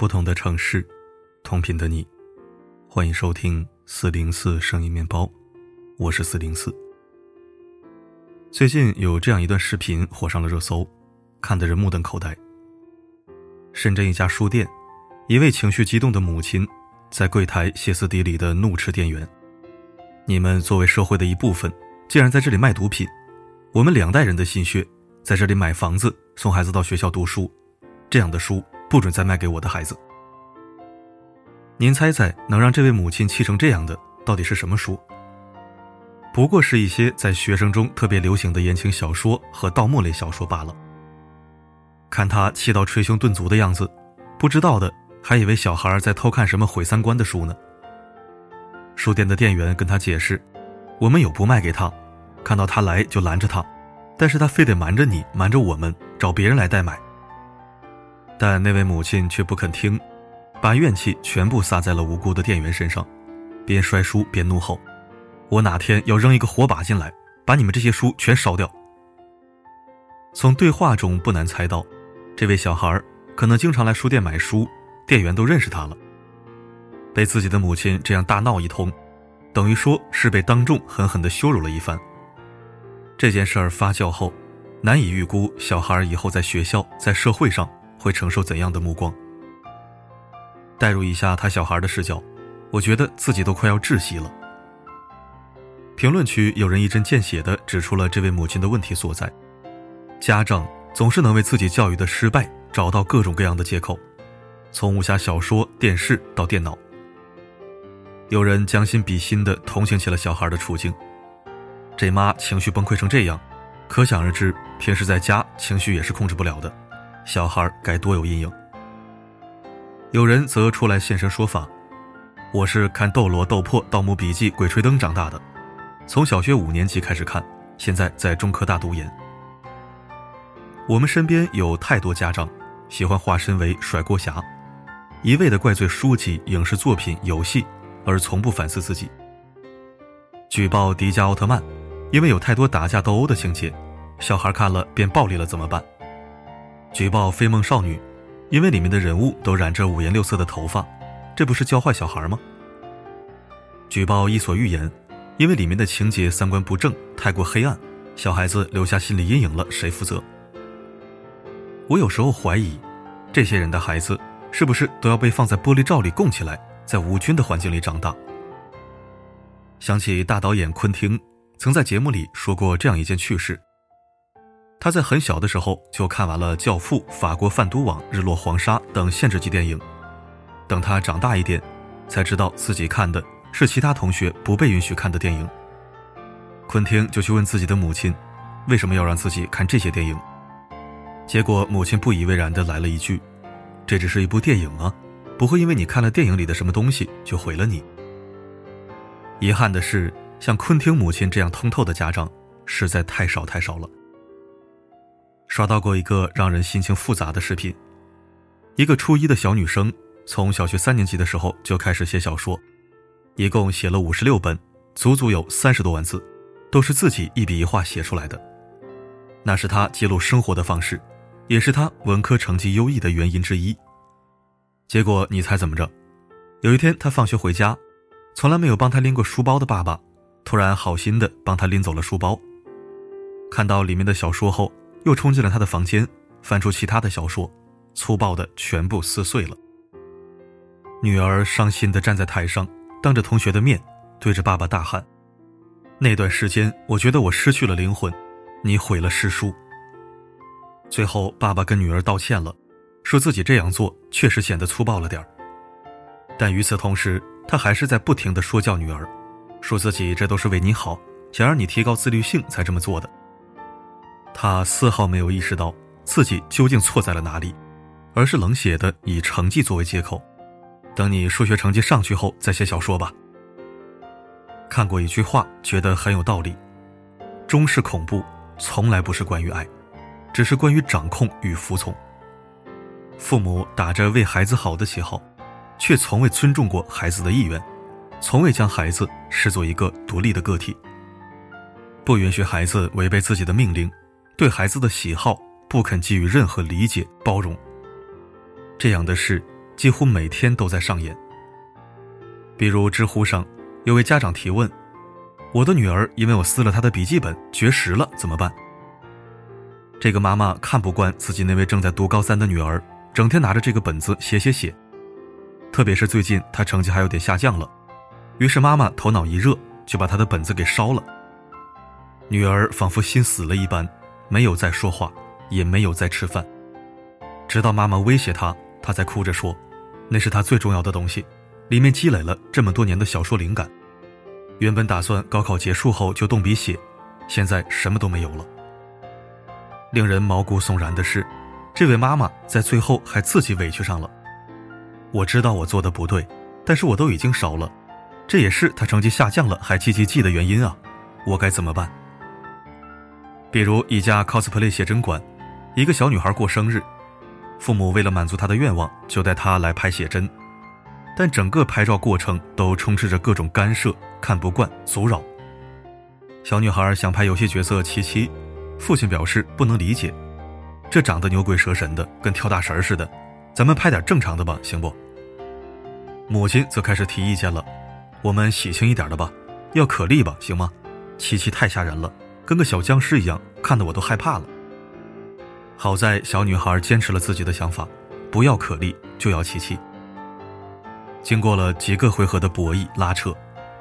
不同的城市，同频的你，欢迎收听四零四声音面包，我是四零四。最近有这样一段视频火上了热搜，看得人目瞪口呆。深圳一家书店，一位情绪激动的母亲在柜台歇斯底里的怒斥店员：“你们作为社会的一部分，竟然在这里卖毒品！我们两代人的心血，在这里买房子，送孩子到学校读书。”这样的书不准再卖给我的孩子。您猜猜，能让这位母亲气成这样的到底是什么书？不过是一些在学生中特别流行的言情小说和盗墓类小说罢了。看他气到捶胸顿足的样子，不知道的还以为小孩在偷看什么毁三观的书呢。书店的店员跟他解释：“我们有不卖给他，看到他来就拦着他，但是他非得瞒着你，瞒着我们，找别人来代买。”但那位母亲却不肯听，把怨气全部撒在了无辜的店员身上，边摔书边怒吼：“我哪天要扔一个火把进来，把你们这些书全烧掉！”从对话中不难猜到，这位小孩可能经常来书店买书，店员都认识他了。被自己的母亲这样大闹一通，等于说是被当众狠狠地羞辱了一番。这件事儿发酵后，难以预估小孩以后在学校、在社会上。会承受怎样的目光？代入一下他小孩的视角，我觉得自己都快要窒息了。评论区有人一针见血地指出了这位母亲的问题所在：家长总是能为自己教育的失败找到各种各样的借口，从武侠小说、电视到电脑。有人将心比心地同情起了小孩的处境，这妈情绪崩溃成这样，可想而知，平时在家情绪也是控制不了的。小孩该多有阴影。有人则出来现身说法：“我是看《斗罗》《斗破》《盗墓笔记》《鬼吹灯》长大的，从小学五年级开始看，现在在中科大读研。”我们身边有太多家长喜欢化身为甩锅侠，一味的怪罪书籍、影视作品、游戏，而从不反思自己。举报迪迦奥特曼，因为有太多打架斗殴的情节，小孩看了便暴力了，怎么办？举报《飞梦少女》，因为里面的人物都染着五颜六色的头发，这不是教坏小孩吗？举报《伊索寓言》，因为里面的情节三观不正，太过黑暗，小孩子留下心理阴影了，谁负责？我有时候怀疑，这些人的孩子是不是都要被放在玻璃罩里供起来，在无菌的环境里长大？想起大导演昆汀曾在节目里说过这样一件趣事。他在很小的时候就看完了《教父》《法国贩毒网》《日落黄沙》等限制级电影，等他长大一点，才知道自己看的是其他同学不被允许看的电影。昆汀就去问自己的母亲，为什么要让自己看这些电影？结果母亲不以为然的来了一句：“这只是一部电影啊，不会因为你看了电影里的什么东西就毁了你。”遗憾的是，像昆汀母亲这样通透的家长实在太少太少了。刷到过一个让人心情复杂的视频，一个初一的小女生从小学三年级的时候就开始写小说，一共写了五十六本，足足有三十多万字，都是自己一笔一画写出来的。那是她记录生活的方式，也是她文科成绩优异的原因之一。结果你猜怎么着？有一天她放学回家，从来没有帮她拎过书包的爸爸，突然好心的帮她拎走了书包。看到里面的小说后。又冲进了他的房间，翻出其他的小说，粗暴的全部撕碎了。女儿伤心的站在台上，当着同学的面，对着爸爸大喊：“那段时间，我觉得我失去了灵魂，你毁了诗书。”最后，爸爸跟女儿道歉了，说自己这样做确实显得粗暴了点但与此同时，他还是在不停的说教女儿，说自己这都是为你好，想让你提高自律性才这么做的。他丝毫没有意识到自己究竟错在了哪里，而是冷血的以成绩作为借口，等你数学成绩上去后再写小说吧。看过一句话，觉得很有道理：中式恐怖从来不是关于爱，只是关于掌控与服从。父母打着为孩子好的旗号，却从未尊重过孩子的意愿，从未将孩子视作一个独立的个体，不允许孩子违背自己的命令。对孩子的喜好不肯给予任何理解包容，这样的事几乎每天都在上演。比如知乎上有位家长提问：“我的女儿因为我撕了她的笔记本绝食了，怎么办？”这个妈妈看不惯自己那位正在读高三的女儿整天拿着这个本子写写写，特别是最近她成绩还有点下降了，于是妈妈头脑一热就把她的本子给烧了。女儿仿佛心死了一般，没有再说话，也没有再吃饭，直到妈妈威胁他，他才哭着说：“那是他最重要的东西。”里面积累了这么多年的小说灵感，原本打算高考结束后就动笔写，现在什么都没有了。令人毛骨悚然的是，这位妈妈在最后还自己委屈上了。我知道我做的不对，但是我都已经烧了，这也是她成绩下降了还记记记的原因啊，我该怎么办？比如一家 cosplay 写真馆，一个小女孩过生日，父母为了满足她的愿望，就带她来拍写真。但整个拍照过程都充斥着各种干涉、看不惯、阻扰。小女孩想拍游戏角色七七，父亲表示不能理解，这长得牛鬼蛇神的，跟跳大神似的，咱们拍点正常的吧，行不？母亲则开始提意见了，我们喜庆一点的吧，要可丽吧，行吗？七七太吓人了，跟个小僵尸一样，看得我都害怕了。好在小女孩坚持了自己的想法，不要可莉，就要琪琪。经过了几个回合的博弈拉扯，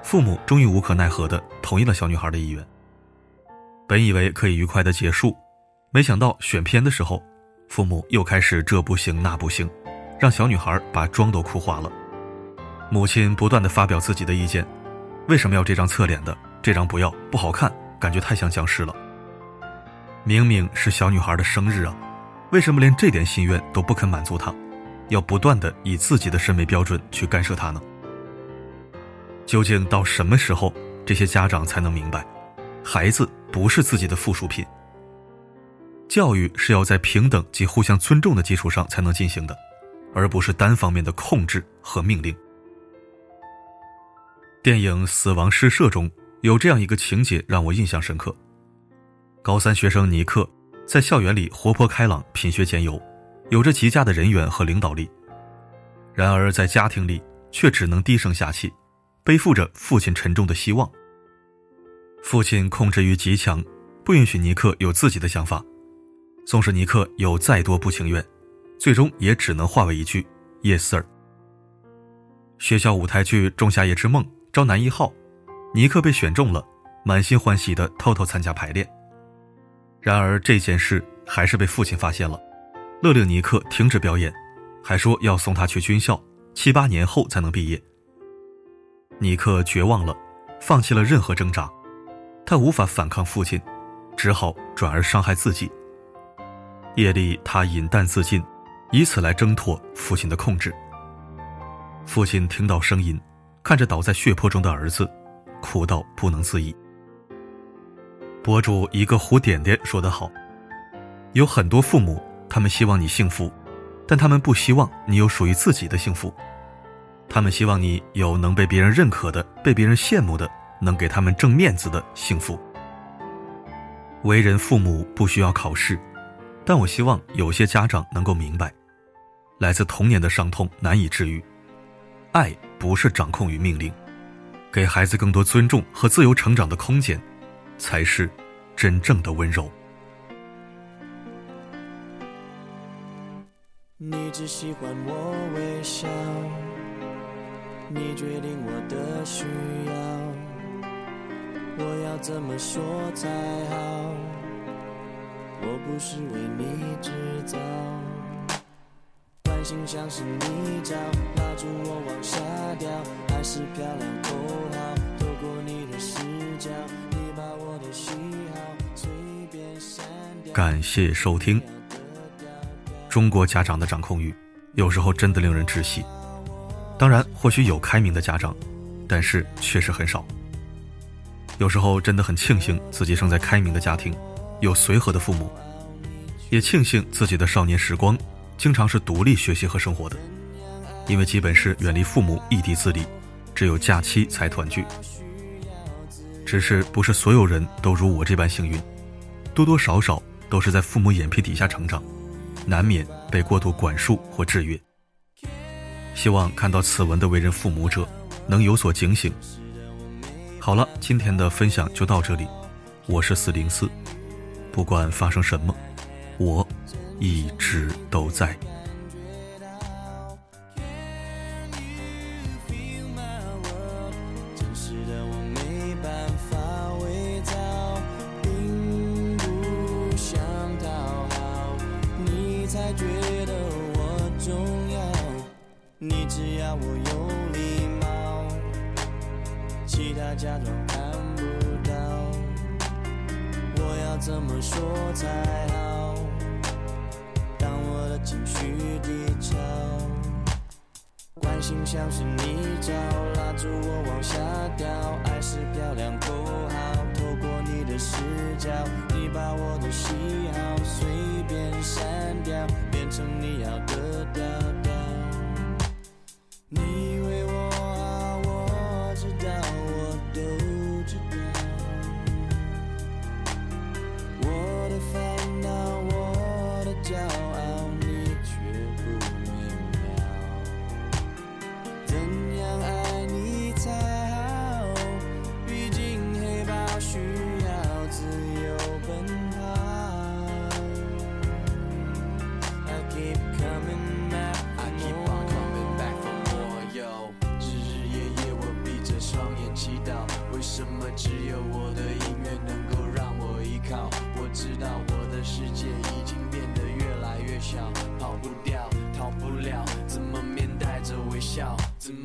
父母终于无可奈何的同意了小女孩的意愿。本以为可以愉快的结束，没想到选片的时候，父母又开始这不行那不行，让小女孩把妆都哭花了。母亲不断的发表自己的意见：为什么要这张侧脸的？这张不要，不好看，感觉太像僵尸了。明明是小女孩的生日啊，为什么连这点心愿都不肯满足她？要不断的以自己的审美标准去干涉她呢？究竟到什么时候，这些家长才能明白，孩子不是自己的附属品？教育是要在平等及互相尊重的基础上才能进行的，而不是单方面的控制和命令。电影《死亡诗社》中有这样一个情节让我印象深刻：高三学生尼克在校园里活泼开朗，品学兼优。有着极佳的人缘和领导力，然而在家庭里却只能低声下气，背负着父亲沉重的希望。父亲控制欲极强，不允许尼克有自己的想法。纵使尼克有再多不情愿，最终也只能化为一句 “Yes, sir”。学校舞台剧《仲夏夜之梦》招男一号，尼克被选中了，满心欢喜的偷偷参加排练。然而这件事还是被父亲发现了。勒令尼克停止表演，还说要送他去军校，七八年后才能毕业。尼克绝望了，放弃了任何挣扎，他无法反抗父亲，只好转而伤害自己。夜里，他饮弹自尽，以此来挣脱父亲的控制。父亲听到声音，看着倒在血泊中的儿子，苦到不能自已。博主一个胡点点说得好：“有很多父母。”他们希望你幸福，但他们不希望你有属于自己的幸福。他们希望你有能被别人认可的、被别人羡慕的、能给他们挣面子的幸福。为人父母不需要考试，但我希望有些家长能够明白，来自童年的伤痛难以治愈。爱不是掌控与命令，给孩子更多尊重和自由成长的空间，才是真正的温柔。你只喜欢我微笑，你决定我的需要，我要怎么说才好？我不是为你制造，关心像是泥沼，拉住我往下掉，是漂亮口号，透过你的视角，你把我的喜好随便删掉。感谢收听。中国家长的掌控欲，有时候真的令人窒息。当然，或许有开明的家长，但是确实很少。有时候真的很庆幸自己生在开明的家庭，有随和的父母，也庆幸自己的少年时光经常是独立学习和生活的，因为基本是远离父母，异地自立，只有假期才团聚。只是不是所有人都如我这般幸运，多多少少都是在父母眼皮底下成长。难免被过度管束或制约。希望看到此文的为人父母者能有所警醒。好了，今天的分享就到这里，我是四零四，不管发生什么，我一直都在。怎么说才好？当我的情绪低潮，关心像是泥沼，拉住我往下掉。爱是漂亮口号，透过你的视角，你把我的喜好随便删掉。变成你要的调调，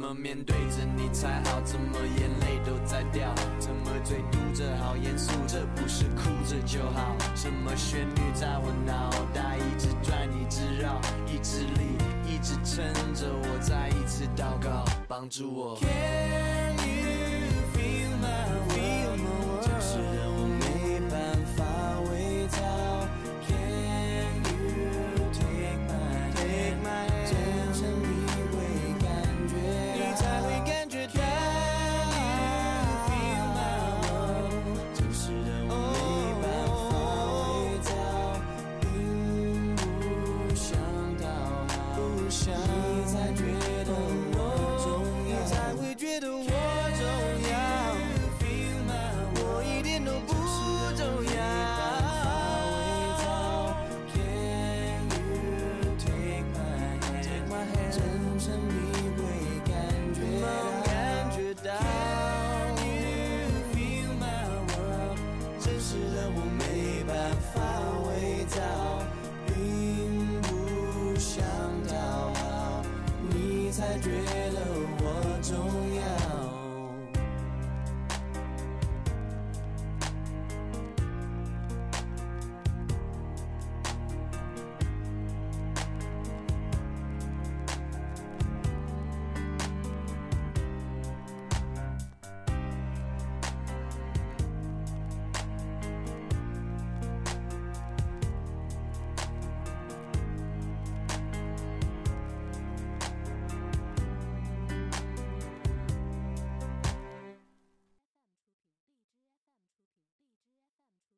么面对着你才好？怎么眼泪都在掉？怎么嘴嘟着好严肃？这不是哭着就好？什么旋律在我脑袋一直转，一直绕，意志力一直撑着我再一次祷告，帮助我。